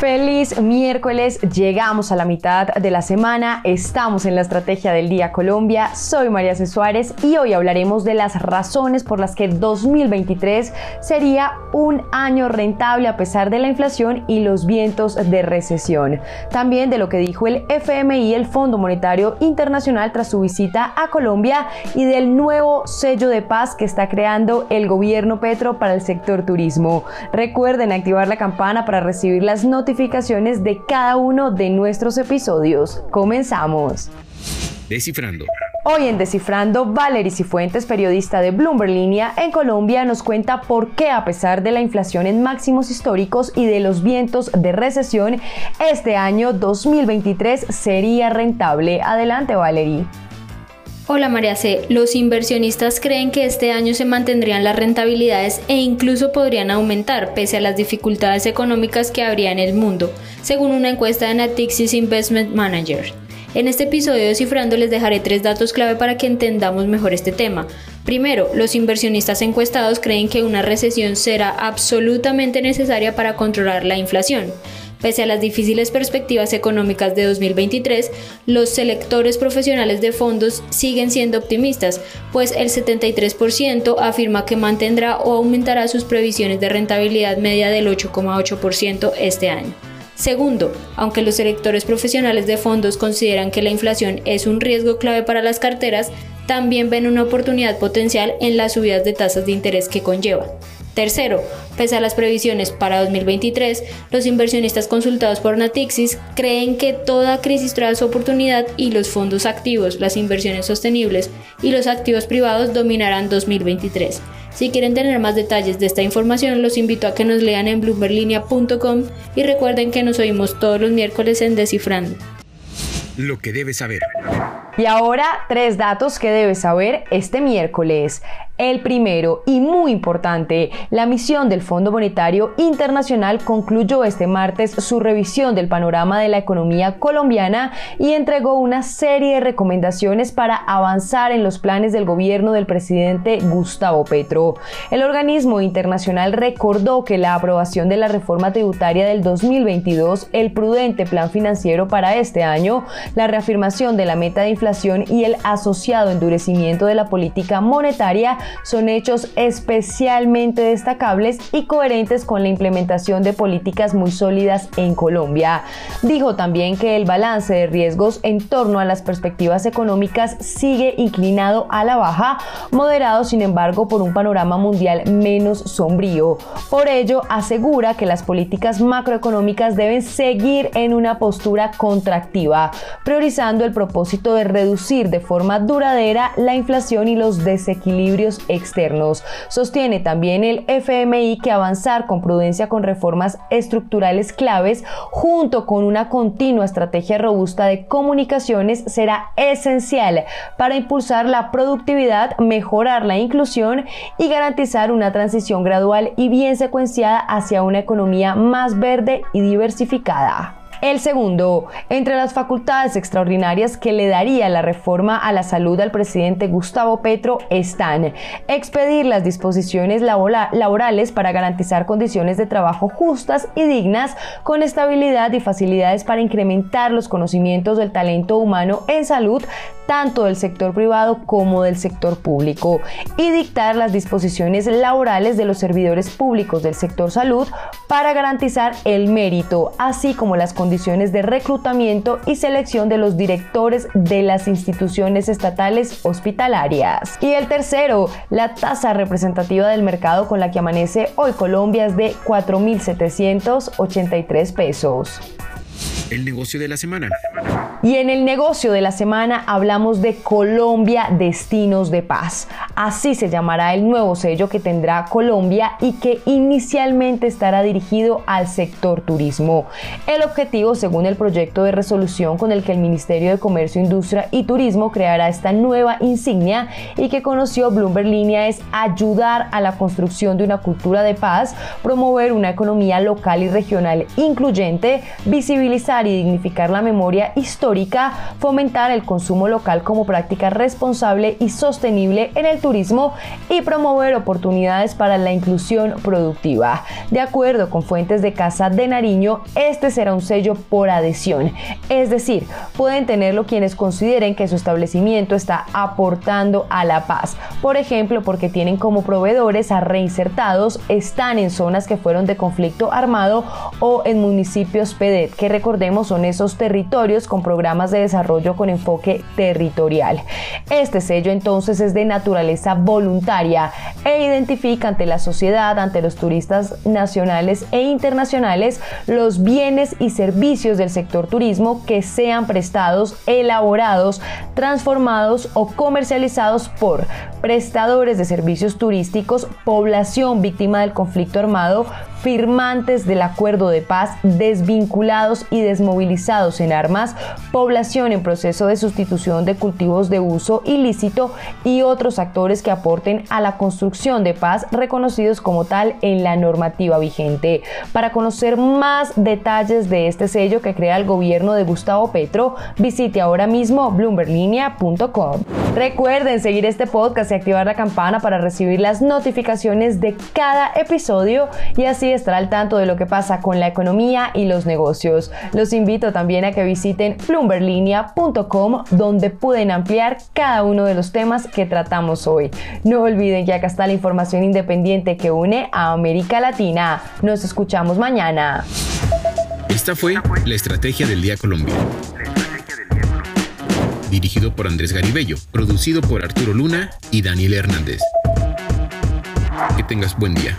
Feliz miércoles, llegamos a la mitad de la semana, estamos en la estrategia del día Colombia, soy María C. Suárez y hoy hablaremos de las razones por las que 2023 sería un año rentable a pesar de la inflación y los vientos de recesión. También de lo que dijo el FMI, el Fondo Monetario Internacional tras su visita a Colombia y del nuevo sello de paz que está creando el gobierno Petro para el sector turismo. Recuerden activar la campana para recibir las noticias notificaciones de cada uno de nuestros episodios. Comenzamos. Descifrando. Hoy en Descifrando, Valery Cifuentes, periodista de Bloomberg Línea en Colombia, nos cuenta por qué a pesar de la inflación en máximos históricos y de los vientos de recesión, este año 2023 sería rentable. Adelante, Valery. Hola María C. Los inversionistas creen que este año se mantendrían las rentabilidades e incluso podrían aumentar pese a las dificultades económicas que habría en el mundo, según una encuesta de Natixis Investment Manager. En este episodio de Cifrando les dejaré tres datos clave para que entendamos mejor este tema. Primero, los inversionistas encuestados creen que una recesión será absolutamente necesaria para controlar la inflación. Pese a las difíciles perspectivas económicas de 2023, los selectores profesionales de fondos siguen siendo optimistas, pues el 73% afirma que mantendrá o aumentará sus previsiones de rentabilidad media del 8,8% este año. Segundo, aunque los selectores profesionales de fondos consideran que la inflación es un riesgo clave para las carteras, también ven una oportunidad potencial en las subidas de tasas de interés que conlleva. Tercero, pese a las previsiones para 2023, los inversionistas consultados por Natixis creen que toda crisis trae su oportunidad y los fondos activos, las inversiones sostenibles y los activos privados dominarán 2023. Si quieren tener más detalles de esta información, los invito a que nos lean en bloomberlinia.com y recuerden que nos oímos todos los miércoles en Descifrando. Lo que debes saber. Y ahora tres datos que debes saber este miércoles. El primero y muy importante, la misión del Fondo Monetario Internacional concluyó este martes su revisión del panorama de la economía colombiana y entregó una serie de recomendaciones para avanzar en los planes del gobierno del presidente Gustavo Petro. El organismo internacional recordó que la aprobación de la reforma tributaria del 2022, el prudente plan financiero para este año, la reafirmación de la meta de inflación y el asociado endurecimiento de la política monetaria son hechos especialmente destacables y coherentes con la implementación de políticas muy sólidas en Colombia. Dijo también que el balance de riesgos en torno a las perspectivas económicas sigue inclinado a la baja, moderado sin embargo por un panorama mundial menos sombrío. Por ello, asegura que las políticas macroeconómicas deben seguir en una postura contractiva, priorizando el propósito de reducir de forma duradera la inflación y los desequilibrios externos. Sostiene también el FMI que avanzar con prudencia con reformas estructurales claves junto con una continua estrategia robusta de comunicaciones será esencial para impulsar la productividad, mejorar la inclusión y garantizar una transición gradual y bien secuenciada hacia una economía más verde y diversificada. El segundo, entre las facultades extraordinarias que le daría la reforma a la salud al presidente Gustavo Petro están expedir las disposiciones laborales para garantizar condiciones de trabajo justas y dignas con estabilidad y facilidades para incrementar los conocimientos del talento humano en salud tanto del sector privado como del sector público y dictar las disposiciones laborales de los servidores públicos del sector salud para garantizar el mérito, así como las condiciones de reclutamiento y selección de los directores de las instituciones estatales hospitalarias. Y el tercero, la tasa representativa del mercado con la que amanece hoy Colombia es de 4.783 pesos. El negocio de la semana. Y en el negocio de la semana hablamos de Colombia Destinos de Paz. Así se llamará el nuevo sello que tendrá Colombia y que inicialmente estará dirigido al sector turismo. El objetivo, según el proyecto de resolución con el que el Ministerio de Comercio, Industria y Turismo creará esta nueva insignia y que conoció Bloomberg Línea, es ayudar a la construcción de una cultura de paz, promover una economía local y regional incluyente, visibilizar y dignificar la memoria histórica, fomentar el consumo local como práctica responsable y sostenible en el turismo y promover oportunidades para la inclusión productiva. De acuerdo con fuentes de Casa de Nariño, este será un sello por adhesión, es decir, pueden tenerlo quienes consideren que su establecimiento está aportando a la paz, por ejemplo, porque tienen como proveedores a reinsertados, están en zonas que fueron de conflicto armado o en municipios PEDET, que recordemos son esos territorios con programas de desarrollo con enfoque territorial. Este sello entonces es de naturaleza voluntaria e identifica ante la sociedad, ante los turistas nacionales e internacionales, los bienes y servicios del sector turismo que sean prestados, elaborados, transformados o comercializados por prestadores de servicios turísticos, población víctima del conflicto armado, firmantes del acuerdo de paz, desvinculados y desmovilizados en armas, población en proceso de sustitución de cultivos de uso ilícito y otros actores que aporten a la construcción de paz reconocidos como tal en la normativa vigente. Para conocer más detalles de este sello que crea el gobierno de Gustavo Petro, visite ahora mismo bloomberlinia.com. Recuerden seguir este podcast y activar la campana para recibir las notificaciones de cada episodio y así estar al tanto de lo que pasa con la economía y los negocios. Los invito también a que visiten plumberlinea.com donde pueden ampliar cada uno de los temas que tratamos hoy. No olviden que acá está la información independiente que une a América Latina. Nos escuchamos mañana. Esta fue la Estrategia del Día Colombia. Dirigido por Andrés Garibello, producido por Arturo Luna y Daniel Hernández. Que tengas buen día.